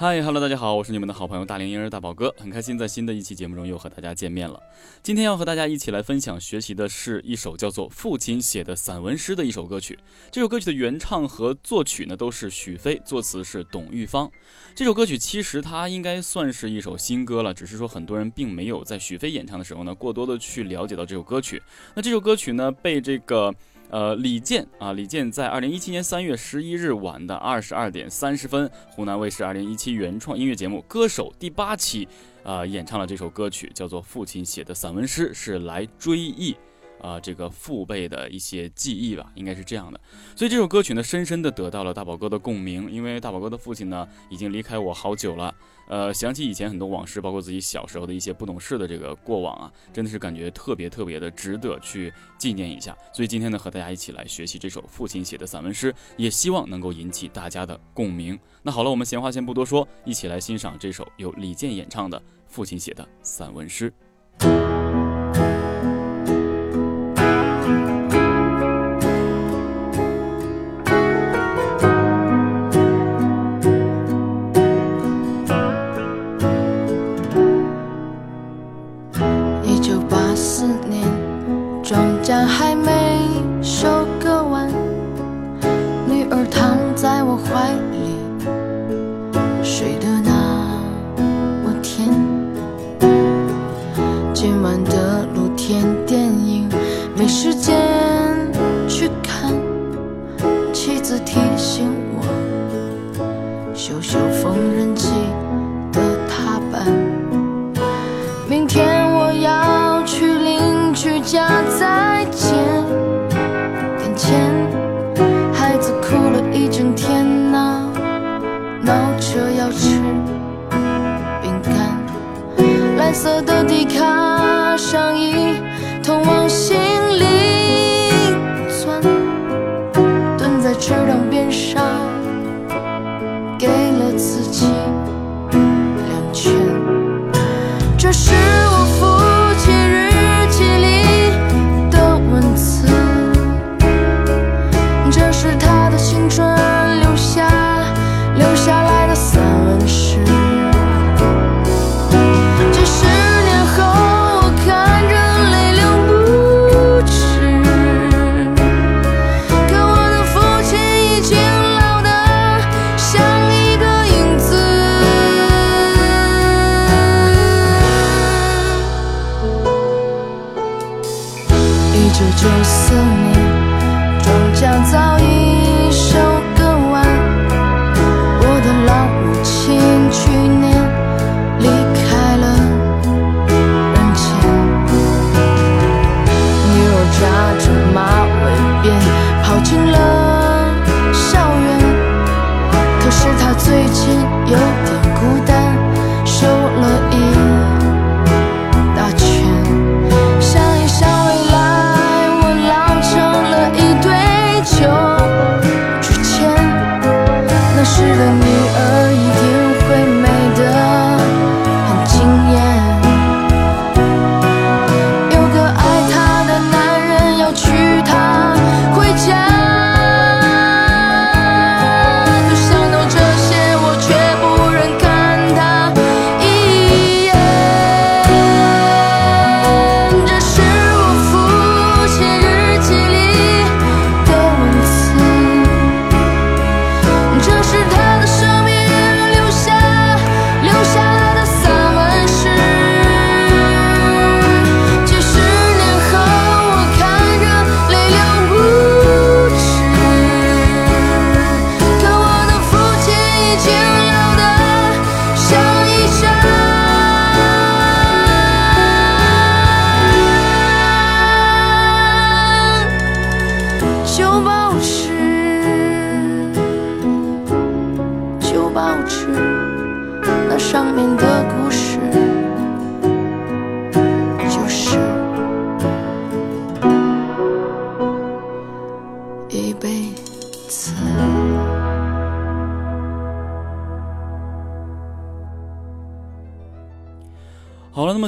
嗨哈喽，大家好，我是你们的好朋友大龄婴儿大宝哥，很开心在新的一期节目中又和大家见面了。今天要和大家一起来分享学习的是一首叫做《父亲写的散文诗》的一首歌曲。这首歌曲的原唱和作曲呢都是许飞，作词是董玉芳。这首歌曲其实它应该算是一首新歌了，只是说很多人并没有在许飞演唱的时候呢过多的去了解到这首歌曲。那这首歌曲呢被这个。呃，李健啊，李健在二零一七年三月十一日晚的二十二点三十分，湖南卫视二零一七原创音乐节目《歌手》第八期，呃，演唱了这首歌曲，叫做《父亲写的散文诗》，是来追忆。啊，这个父辈的一些记忆吧，应该是这样的。所以这首歌曲呢，深深的得到了大宝哥的共鸣。因为大宝哥的父亲呢，已经离开我好久了。呃，想起以前很多往事，包括自己小时候的一些不懂事的这个过往啊，真的是感觉特别特别的值得去纪念一下。所以今天呢，和大家一起来学习这首父亲写的散文诗，也希望能够引起大家的共鸣。那好了，我们闲话先不多说，一起来欣赏这首由李健演唱的父亲写的散文诗。池塘边上，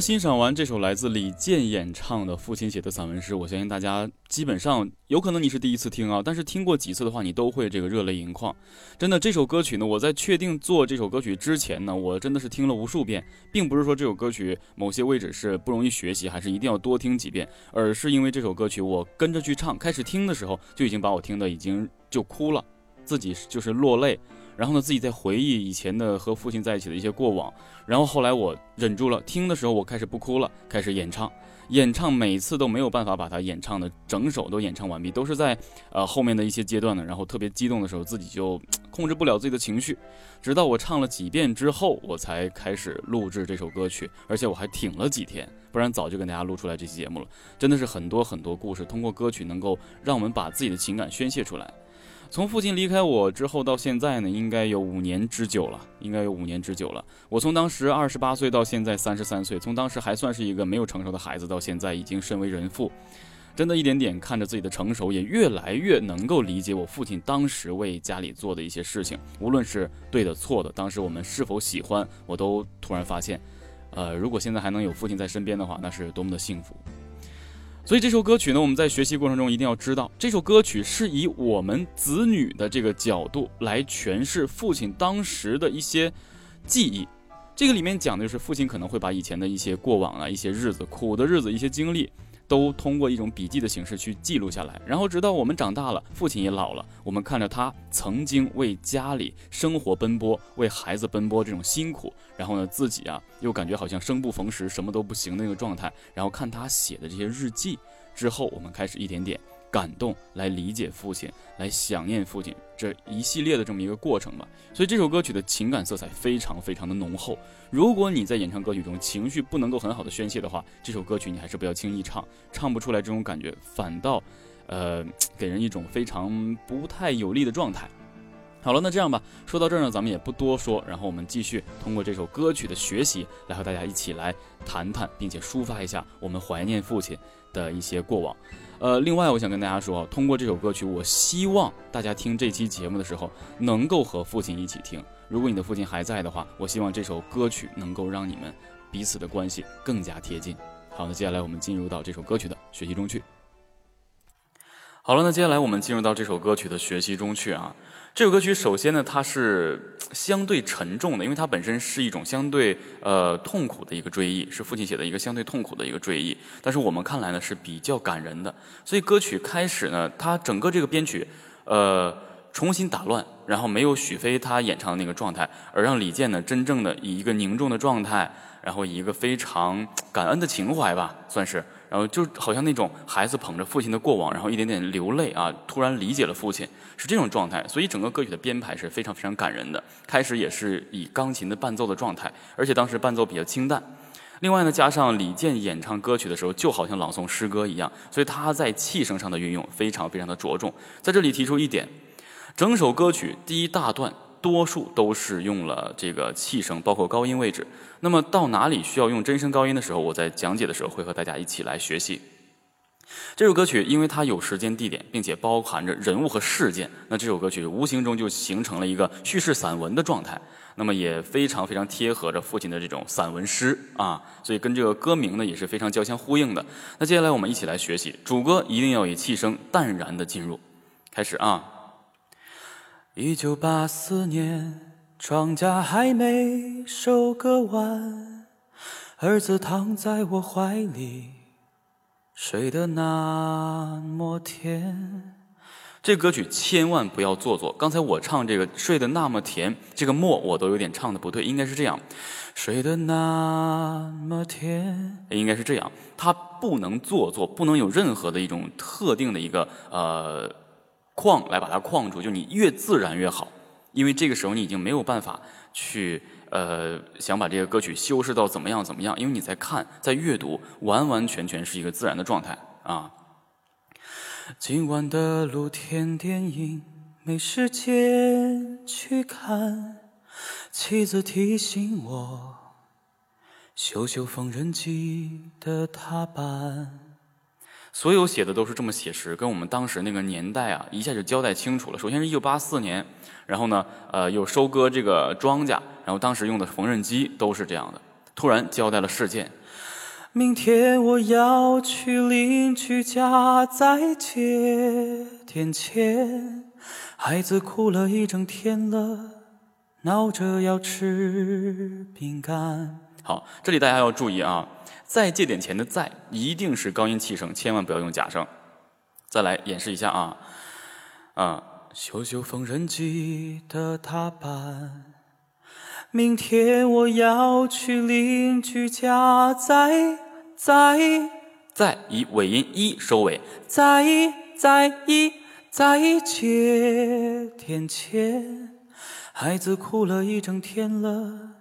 欣赏完这首来自李健演唱的父亲写的散文诗，我相信大家基本上有可能你是第一次听啊，但是听过几次的话，你都会这个热泪盈眶。真的，这首歌曲呢，我在确定做这首歌曲之前呢，我真的是听了无数遍，并不是说这首歌曲某些位置是不容易学习，还是一定要多听几遍，而是因为这首歌曲我跟着去唱，开始听的时候就已经把我听的已经就哭了，自己就是落泪。然后呢，自己在回忆以前的和父亲在一起的一些过往。然后后来我忍住了，听的时候我开始不哭了，开始演唱。演唱每次都没有办法把它演唱的整首都演唱完毕，都是在呃后面的一些阶段呢。然后特别激动的时候，自己就控制不了自己的情绪。直到我唱了几遍之后，我才开始录制这首歌曲，而且我还挺了几天，不然早就跟大家录出来这期节目了。真的是很多很多故事，通过歌曲能够让我们把自己的情感宣泄出来。从父亲离开我之后到现在呢，应该有五年之久了，应该有五年之久了。我从当时二十八岁到现在三十三岁，从当时还算是一个没有成熟的孩子，到现在已经身为人父，真的一点点看着自己的成熟，也越来越能够理解我父亲当时为家里做的一些事情，无论是对的错的，当时我们是否喜欢，我都突然发现，呃，如果现在还能有父亲在身边的话，那是多么的幸福。所以这首歌曲呢，我们在学习过程中一定要知道，这首歌曲是以我们子女的这个角度来诠释父亲当时的一些记忆。这个里面讲的就是父亲可能会把以前的一些过往啊、一些日子、苦的日子、一些经历。都通过一种笔记的形式去记录下来，然后直到我们长大了，父亲也老了，我们看着他曾经为家里生活奔波，为孩子奔波这种辛苦，然后呢，自己啊又感觉好像生不逢时，什么都不行的那个状态，然后看他写的这些日记之后，我们开始一点点。感动来理解父亲，来想念父亲这一系列的这么一个过程吧。所以这首歌曲的情感色彩非常非常的浓厚。如果你在演唱歌曲中情绪不能够很好的宣泄的话，这首歌曲你还是不要轻易唱，唱不出来这种感觉，反倒，呃，给人一种非常不太有利的状态。好了，那这样吧，说到这儿呢，咱们也不多说，然后我们继续通过这首歌曲的学习，来和大家一起来谈谈，并且抒发一下我们怀念父亲的一些过往。呃，另外我想跟大家说，通过这首歌曲，我希望大家听这期节目的时候，能够和父亲一起听。如果你的父亲还在的话，我希望这首歌曲能够让你们彼此的关系更加贴近。好，那接下来我们进入到这首歌曲的学习中去。好了，那接下来我们进入到这首歌曲的学习中去啊。这首歌曲首先呢，它是相对沉重的，因为它本身是一种相对呃痛苦的一个追忆，是父亲写的一个相对痛苦的一个追忆。但是我们看来呢是比较感人的，所以歌曲开始呢，它整个这个编曲呃重新打乱，然后没有许飞他演唱的那个状态，而让李健呢真正的以一个凝重的状态，然后以一个非常感恩的情怀吧，算是。然后就好像那种孩子捧着父亲的过往，然后一点点流泪啊，突然理解了父亲，是这种状态。所以整个歌曲的编排是非常非常感人的。开始也是以钢琴的伴奏的状态，而且当时伴奏比较清淡。另外呢，加上李健演唱歌曲的时候，就好像朗诵诗歌一样，所以他在气声上的运用非常非常的着重。在这里提出一点，整首歌曲第一大段。多数都是用了这个气声，包括高音位置。那么到哪里需要用真声高音的时候，我在讲解的时候会和大家一起来学习。这首歌曲因为它有时间、地点，并且包含着人物和事件，那这首歌曲无形中就形成了一个叙事散文的状态。那么也非常非常贴合着父亲的这种散文诗啊，所以跟这个歌名呢也是非常交相呼应的。那接下来我们一起来学习，主歌一定要以气声淡然的进入，开始啊。一九八四年，庄稼还没收割完，儿子躺在我怀里，睡得那么甜。这歌曲千万不要做作。刚才我唱这个“睡得那么甜”，这个“末”我都有点唱的不对，应该是这样：“睡得那么甜”，应该是这样。它不能做作，不能有任何的一种特定的一个呃。框来把它框住，就你越自然越好，因为这个时候你已经没有办法去呃想把这个歌曲修饰到怎么样怎么样，因为你在看在阅读，完完全全是一个自然的状态啊。今晚的露天电影没时间去看，妻子提醒我，修修缝纫机的踏板。所有写的都是这么写实，跟我们当时那个年代啊，一下就交代清楚了。首先是一九八四年，然后呢，呃，有收割这个庄稼，然后当时用的缝纫机都是这样的。突然交代了事件，明天我要去邻居家再借点钱，孩子哭了一整天了，闹着要吃饼干。好，这里大家要注意啊，再借点钱的“再”一定是高音气声，千万不要用假声。再来演示一下啊，啊，修修缝纫机的踏板，明天我要去邻居家再再再以尾音一收尾，再再一再借点钱，孩子哭了一整天了。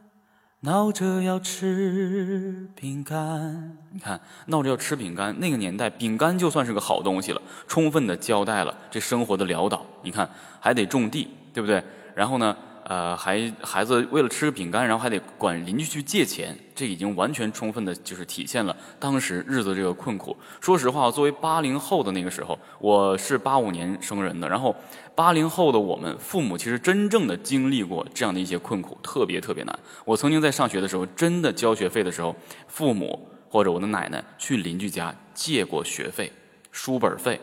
闹着要吃饼干，你看，闹着要吃饼干。那个年代，饼干就算是个好东西了，充分的交代了这生活的潦倒。你看，还得种地，对不对？然后呢？呃，还孩子为了吃个饼干，然后还得管邻居去借钱，这已经完全充分的，就是体现了当时日子这个困苦。说实话，作为八零后的那个时候，我是八五年生人的，然后八零后的我们父母其实真正的经历过这样的一些困苦，特别特别难。我曾经在上学的时候，真的交学费的时候，父母或者我的奶奶去邻居家借过学费、书本费。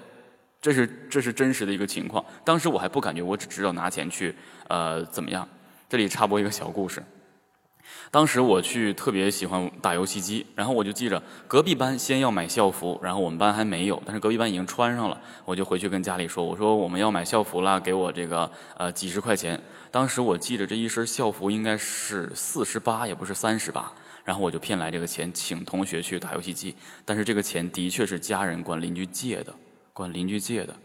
这是这是真实的一个情况。当时我还不感觉，我只知道拿钱去，呃，怎么样？这里插播一个小故事。当时我去特别喜欢打游戏机，然后我就记着隔壁班先要买校服，然后我们班还没有，但是隔壁班已经穿上了，我就回去跟家里说，我说我们要买校服了，给我这个呃几十块钱。当时我记着这一身校服应该是四十八，也不是三十八，然后我就骗来这个钱，请同学去打游戏机。但是这个钱的确是家人管邻居借的。管邻居借的，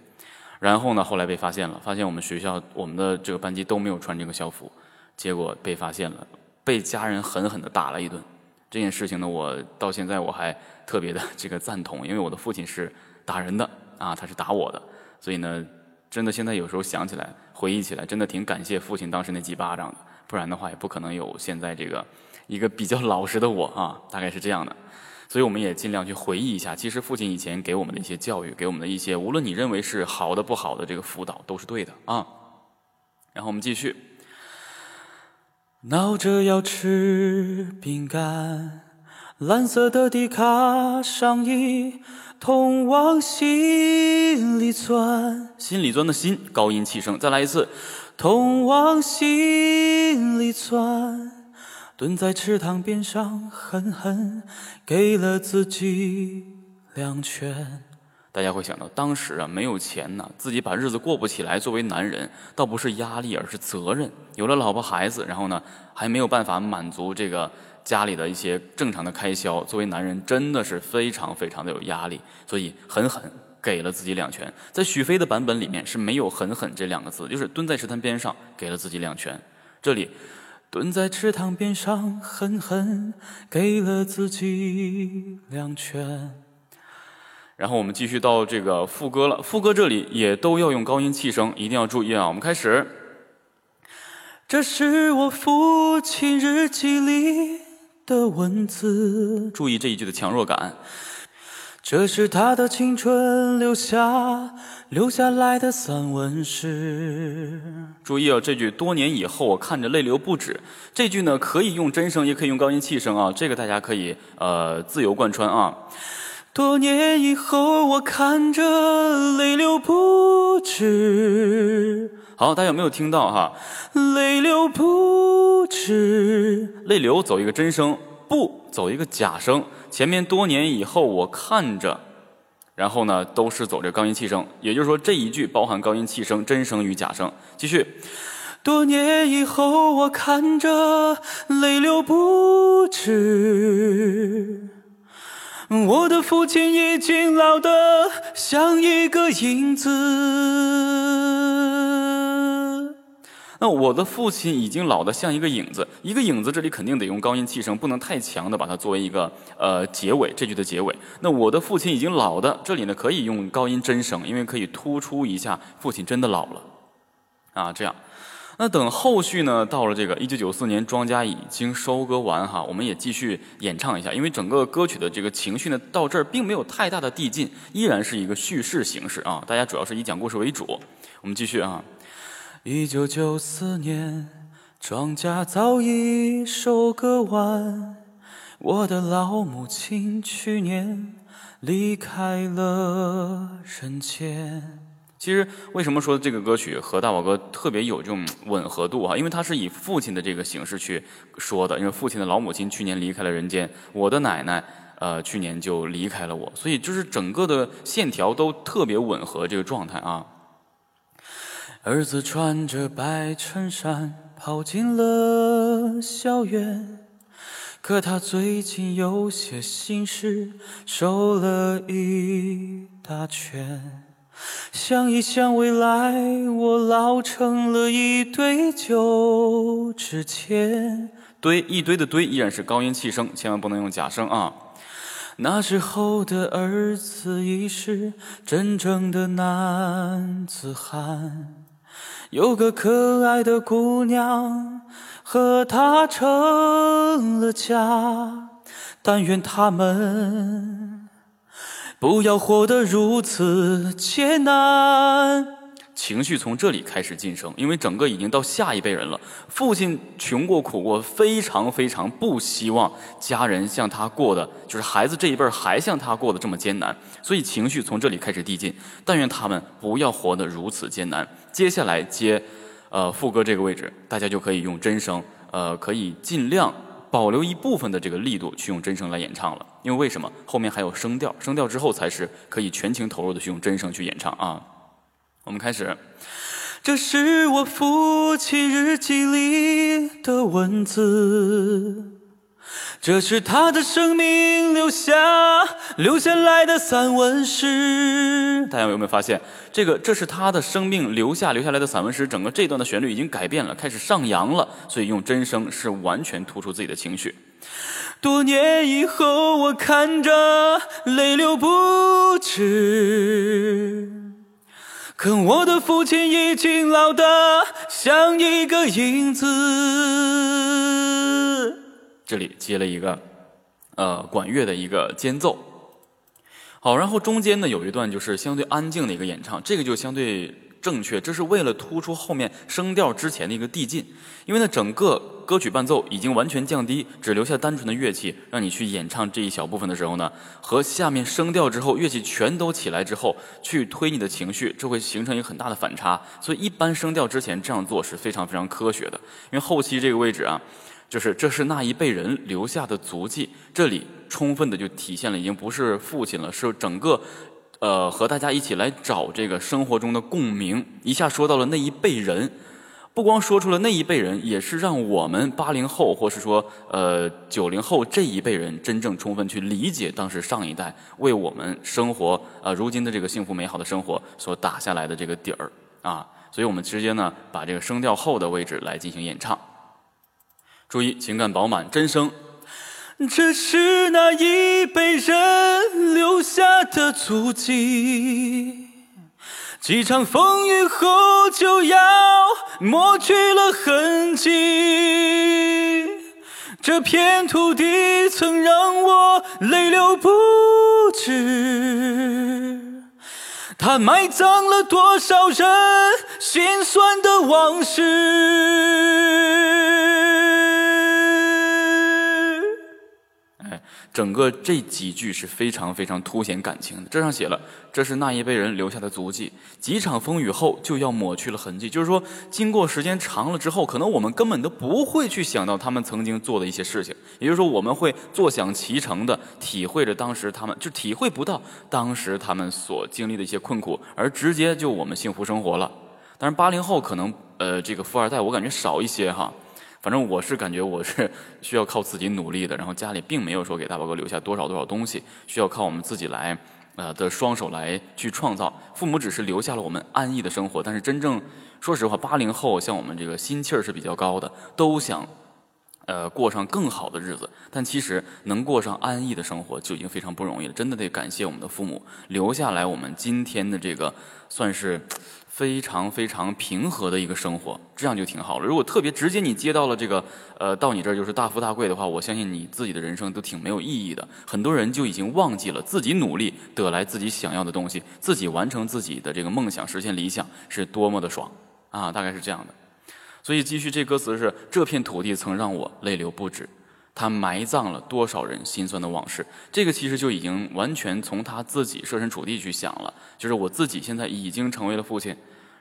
然后呢，后来被发现了，发现我们学校我们的这个班级都没有穿这个校服，结果被发现了，被家人狠狠的打了一顿。这件事情呢，我到现在我还特别的 这个赞同，因为我的父亲是打人的啊，他是打我的，所以呢，真的现在有时候想起来，回忆起来，真的挺感谢父亲当时那几巴掌的，不然的话也不可能有现在这个一个比较老实的我啊，大概是这样的。所以我们也尽量去回忆一下，其实父亲以前给我们的一些教育，给我们的一些，无论你认为是好的不好的这个辅导，都是对的啊。然后我们继续，闹着要吃饼干，蓝色的迪卡上衣，痛往心里钻，心里钻的心，高音气声，再来一次，痛往心里钻。蹲在池塘边上，狠狠给了自己两拳。大家会想到，当时啊没有钱呢，自己把日子过不起来。作为男人，倒不是压力，而是责任。有了老婆孩子，然后呢还没有办法满足这个家里的一些正常的开销。作为男人，真的是非常非常的有压力，所以狠狠给了自己两拳。在许飞的版本里面是没有“狠狠”这两个字，就是蹲在池塘边上给了自己两拳。这里。蹲在池塘边上，狠狠给了自己两拳。然后我们继续到这个副歌了，副歌这里也都要用高音气声，一定要注意啊！我们开始。这是我父亲日记里的文字，注意这一句的强弱感。这是他的青春留下留下来的散文诗。注意啊，这句多年以后我看着泪流不止。这句呢可以用真声，也可以用高音气声啊，这个大家可以呃自由贯穿啊。多年以后我看着泪流不止。好，大家有没有听到哈？泪流不止，泪流走一个真声。不走一个假声，前面多年以后我看着，然后呢都是走这高音气声，也就是说这一句包含高音气声、真声与假声。继续，多年以后我看着泪流不止，我的父亲已经老得像一个影子。那我的父亲已经老得像一个影子，一个影子，这里肯定得用高音气声，不能太强的把它作为一个呃结尾，这句的结尾。那我的父亲已经老的，这里呢可以用高音真声，因为可以突出一下父亲真的老了，啊，这样。那等后续呢，到了这个一九九四年，庄稼已经收割完哈，我们也继续演唱一下，因为整个歌曲的这个情绪呢，到这儿并没有太大的递进，依然是一个叙事形式啊，大家主要是以讲故事为主。我们继续啊，一九九四年，庄稼早已收割完，我的老母亲去年离开了人间。其实为什么说这个歌曲和大宝哥特别有这种吻合度啊？因为他是以父亲的这个形式去说的，因为父亲的老母亲去年离开了人间，我的奶奶呃去年就离开了我，所以就是整个的线条都特别吻合这个状态啊。儿子穿着白衬衫跑进了校园，可他最近有些心事，瘦了一大圈。想一想未来，我老成了一堆旧纸钱。堆一堆的堆依然是高音气声，千万不能用假声啊。那时候的儿子已是真正的男子汉，有个可爱的姑娘和他成了家，但愿他们。不要活得如此艰难。情绪从这里开始晋升，因为整个已经到下一辈人了。父亲穷过苦过，非常非常不希望家人像他过的，就是孩子这一辈儿还像他过的这么艰难。所以情绪从这里开始递进。但愿他们不要活得如此艰难。接下来接，呃，副歌这个位置，大家就可以用真声，呃，可以尽量。保留一部分的这个力度去用真声来演唱了，因为为什么后面还有声调，声调之后才是可以全情投入的去用真声去演唱啊。我们开始，这是我父亲日记里的文字。这是他的生命留下留下来的散文诗。大家有没有发现，这个这是他的生命留下留下来的散文诗？整个这段的旋律已经改变了，开始上扬了，所以用真声是完全突出自己的情绪。多年以后，我看着泪流不止，可我的父亲已经老得像一个影子。这里接了一个，呃，管乐的一个间奏。好，然后中间呢有一段就是相对安静的一个演唱，这个就相对正确，这是为了突出后面声调之前的一个递进。因为呢，整个歌曲伴奏已经完全降低，只留下单纯的乐器，让你去演唱这一小部分的时候呢，和下面升调之后乐器全都起来之后去推你的情绪，这会形成一个很大的反差。所以一般升调之前这样做是非常非常科学的，因为后期这个位置啊。就是这是那一辈人留下的足迹，这里充分的就体现了已经不是父亲了，是整个，呃，和大家一起来找这个生活中的共鸣，一下说到了那一辈人，不光说出了那一辈人，也是让我们八零后或是说呃九零后这一辈人真正充分去理解当时上一代为我们生活呃如今的这个幸福美好的生活所打下来的这个底儿啊，所以我们直接呢把这个声调后的位置来进行演唱。注意，情感饱满，真声。这是那一辈人留下的足迹，几场风雨后就要抹去了痕迹。这片土地曾让我泪流不止，它埋葬了多少人心酸的往事。整个这几句是非常非常凸显感情的。这上写了，这是那一辈人留下的足迹，几场风雨后就要抹去了痕迹。就是说，经过时间长了之后，可能我们根本都不会去想到他们曾经做的一些事情。也就是说，我们会坐享其成的体会着当时他们，就体会不到当时他们所经历的一些困苦，而直接就我们幸福生活了。当然，八零后可能呃，这个富二代我感觉少一些哈。反正我是感觉我是 需要靠自己努力的，然后家里并没有说给大宝哥留下多少多少东西，需要靠我们自己来，呃的双手来去创造。父母只是留下了我们安逸的生活，但是真正说实话，八零后像我们这个心气儿是比较高的，都想，呃，过上更好的日子，但其实能过上安逸的生活就已经非常不容易了。真的得感谢我们的父母留下来我们今天的这个算是非常非常平和的一个生活，这样就挺好了。如果特别直接你接到了这个呃到你这儿就是大富大贵的话，我相信你自己的人生都挺没有意义的。很多人就已经忘记了自己努力得来自己想要的东西，自己完成自己的这个梦想，实现理想是多么的爽啊！大概是这样的。所以继续，这歌词是：这片土地曾让我泪流不止，他埋葬了多少人心酸的往事。这个其实就已经完全从他自己设身处地去想了，就是我自己现在已经成为了父亲，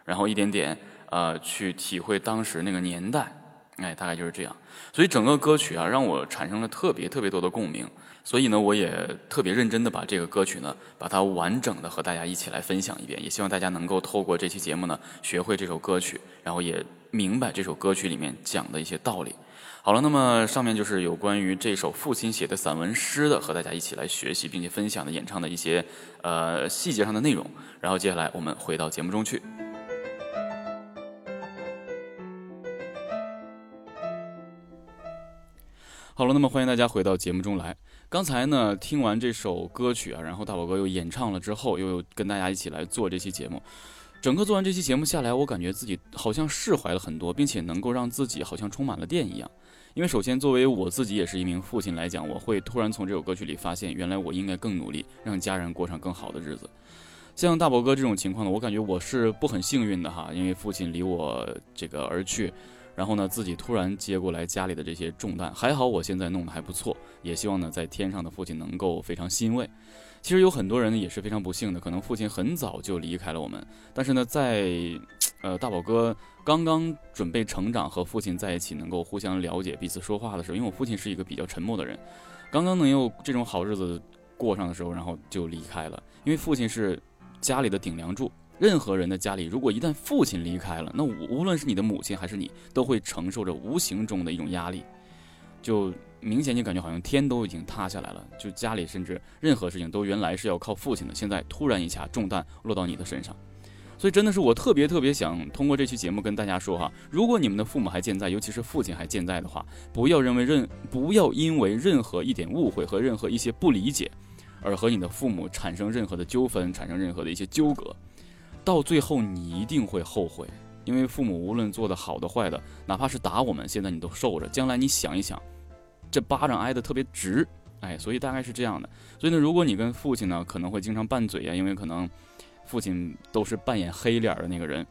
然后一点点呃去体会当时那个年代，哎，大概就是这样。所以整个歌曲啊，让我产生了特别特别多的共鸣。所以呢，我也特别认真的把这个歌曲呢，把它完整的和大家一起来分享一遍，也希望大家能够透过这期节目呢，学会这首歌曲，然后也明白这首歌曲里面讲的一些道理。好了，那么上面就是有关于这首父亲写的散文诗的，和大家一起来学习并且分享的演唱的一些呃细节上的内容。然后接下来我们回到节目中去。好了，那么欢迎大家回到节目中来。刚才呢，听完这首歌曲啊，然后大宝哥又演唱了之后，又跟大家一起来做这期节目。整个做完这期节目下来，我感觉自己好像释怀了很多，并且能够让自己好像充满了电一样。因为首先，作为我自己也是一名父亲来讲，我会突然从这首歌曲里发现，原来我应该更努力，让家人过上更好的日子。像大宝哥这种情况呢，我感觉我是不很幸运的哈，因为父亲离我这个而去。然后呢，自己突然接过来家里的这些重担，还好我现在弄得还不错，也希望呢，在天上的父亲能够非常欣慰。其实有很多人也是非常不幸的，可能父亲很早就离开了我们。但是呢，在呃大宝哥刚刚准备成长，和父亲在一起，能够互相了解彼此说话的时候，因为我父亲是一个比较沉默的人，刚刚能有这种好日子过上的时候，然后就离开了。因为父亲是家里的顶梁柱。任何人的家里，如果一旦父亲离开了，那无论是你的母亲还是你，都会承受着无形中的一种压力，就明显就感觉好像天都已经塌下来了。就家里甚至任何事情都原来是要靠父亲的，现在突然一下重担落到你的身上，所以真的是我特别特别想通过这期节目跟大家说哈，如果你们的父母还健在，尤其是父亲还健在的话，不要认为任不要因为任何一点误会和任何一些不理解，而和你的父母产生任何的纠纷，产生任何的一些纠葛。到最后，你一定会后悔，因为父母无论做的好的坏的，哪怕是打我们，现在你都受着。将来你想一想，这巴掌挨得特别直，哎，所以大概是这样的。所以呢，如果你跟父亲呢可能会经常拌嘴啊，因为可能父亲都是扮演黑脸的那个人。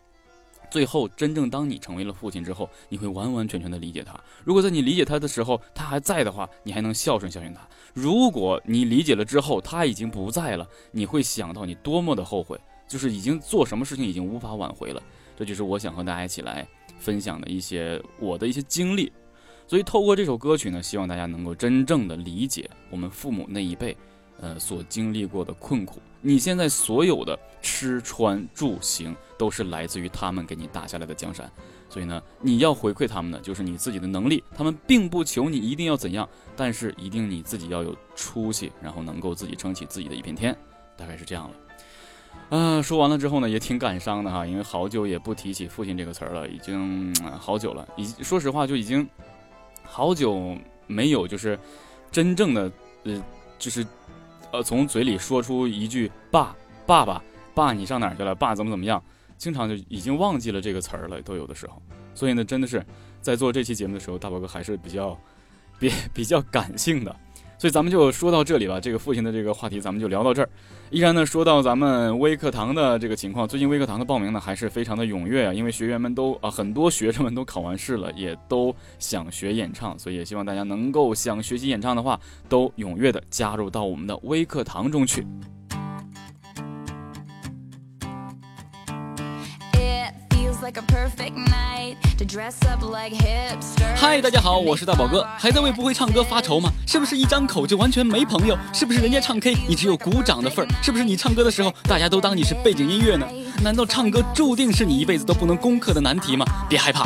最后，真正当你成为了父亲之后，你会完完全全的理解他。如果在你理解他的时候，他还在的话，你还能孝顺孝顺他。如果你理解了之后，他已经不在了，你会想到你多么的后悔。就是已经做什么事情已经无法挽回了，这就是我想和大家一起来分享的一些我的一些经历。所以透过这首歌曲呢，希望大家能够真正的理解我们父母那一辈，呃所经历过的困苦。你现在所有的吃穿住行都是来自于他们给你打下来的江山，所以呢，你要回馈他们的就是你自己的能力。他们并不求你一定要怎样，但是一定你自己要有出息，然后能够自己撑起自己的一片天，大概是这样了。啊，说完了之后呢，也挺感伤的哈，因为好久也不提起父亲这个词儿了，已经好久了。已说实话，就已经好久没有就是真正的呃，就是呃，从嘴里说出一句“爸，爸爸，爸，你上哪儿去了？爸怎么怎么样？”经常就已经忘记了这个词儿了，都有的时候。所以呢，真的是在做这期节目的时候，大宝哥还是比较 比比较感性的。所以咱们就说到这里吧，这个父亲的这个话题咱们就聊到这儿。依然呢，说到咱们微课堂的这个情况，最近微课堂的报名呢还是非常的踊跃啊，因为学员们都啊很多学生们都考完试了，也都想学演唱，所以也希望大家能够想学习演唱的话，都踊跃的加入到我们的微课堂中去。嗨，大家好，我是大宝哥，还在为不会唱歌发愁吗？是不是一张口就完全没朋友？是不是人家唱 K 你只有鼓掌的份儿？是不是你唱歌的时候大家都当你是背景音乐呢？难道唱歌注定是你一辈子都不能攻克的难题吗？别害怕，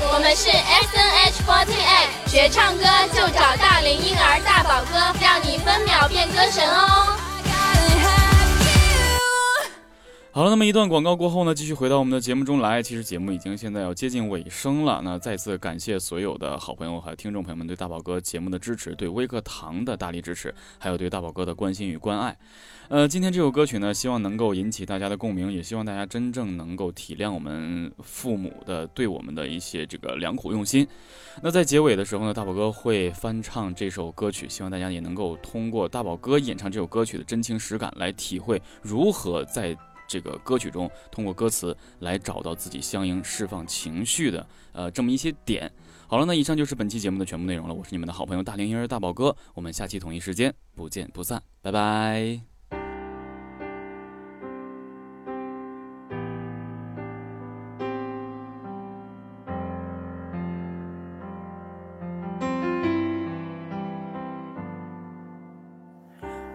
我们是 S N H forty eight，学唱歌就找大龄婴儿大宝哥，让你分秒变歌神哦。好了，那么一段广告过后呢，继续回到我们的节目中来。其实节目已经现在要接近尾声了，那再次感谢所有的好朋友和听众朋友们对大宝哥节目的支持，对微课堂的大力支持，还有对大宝哥的关心与关爱。呃，今天这首歌曲呢，希望能够引起大家的共鸣，也希望大家真正能够体谅我们父母的对我们的一些这个良苦用心。那在结尾的时候呢，大宝哥会翻唱这首歌曲，希望大家也能够通过大宝哥演唱这首歌曲的真情实感来体会如何在这个歌曲中通过歌词来找到自己相应释放情绪的呃这么一些点。好了，那以上就是本期节目的全部内容了。我是你们的好朋友大龄婴儿大宝哥，我们下期同一时间不见不散，拜拜。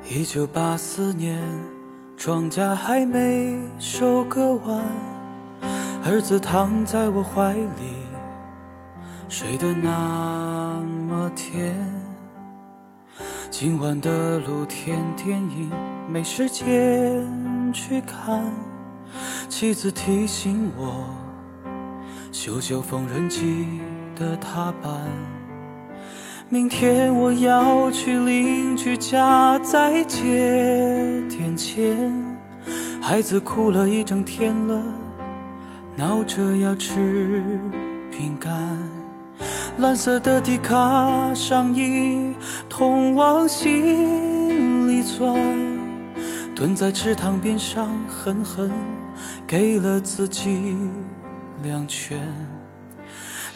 一九八四年，庄稼还没收割完，儿子躺在我怀里，睡得那么甜。今晚的露天电影没时间去看，妻子提醒我，修修缝纫机的踏板。明天我要去邻居家再借点钱，孩子哭了一整天了，闹着要吃饼干。蓝色的迪卡上衣，痛往心里钻，蹲在池塘边上，狠狠给了自己两拳。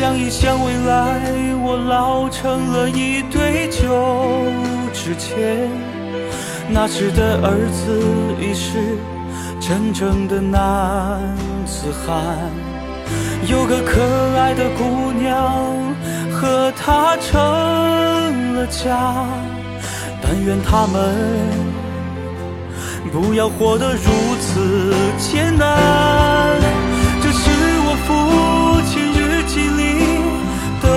想一想未来，我老成了一堆旧纸钱。那时的儿子已是真正的男子汉，有个可爱的姑娘和他成了家。但愿他们不要活得如此艰难。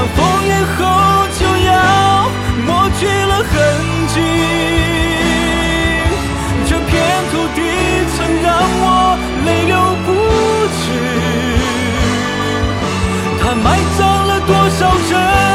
当风雨后就要抹去了痕迹，这片土地曾让我泪流不止，它埋葬了多少人？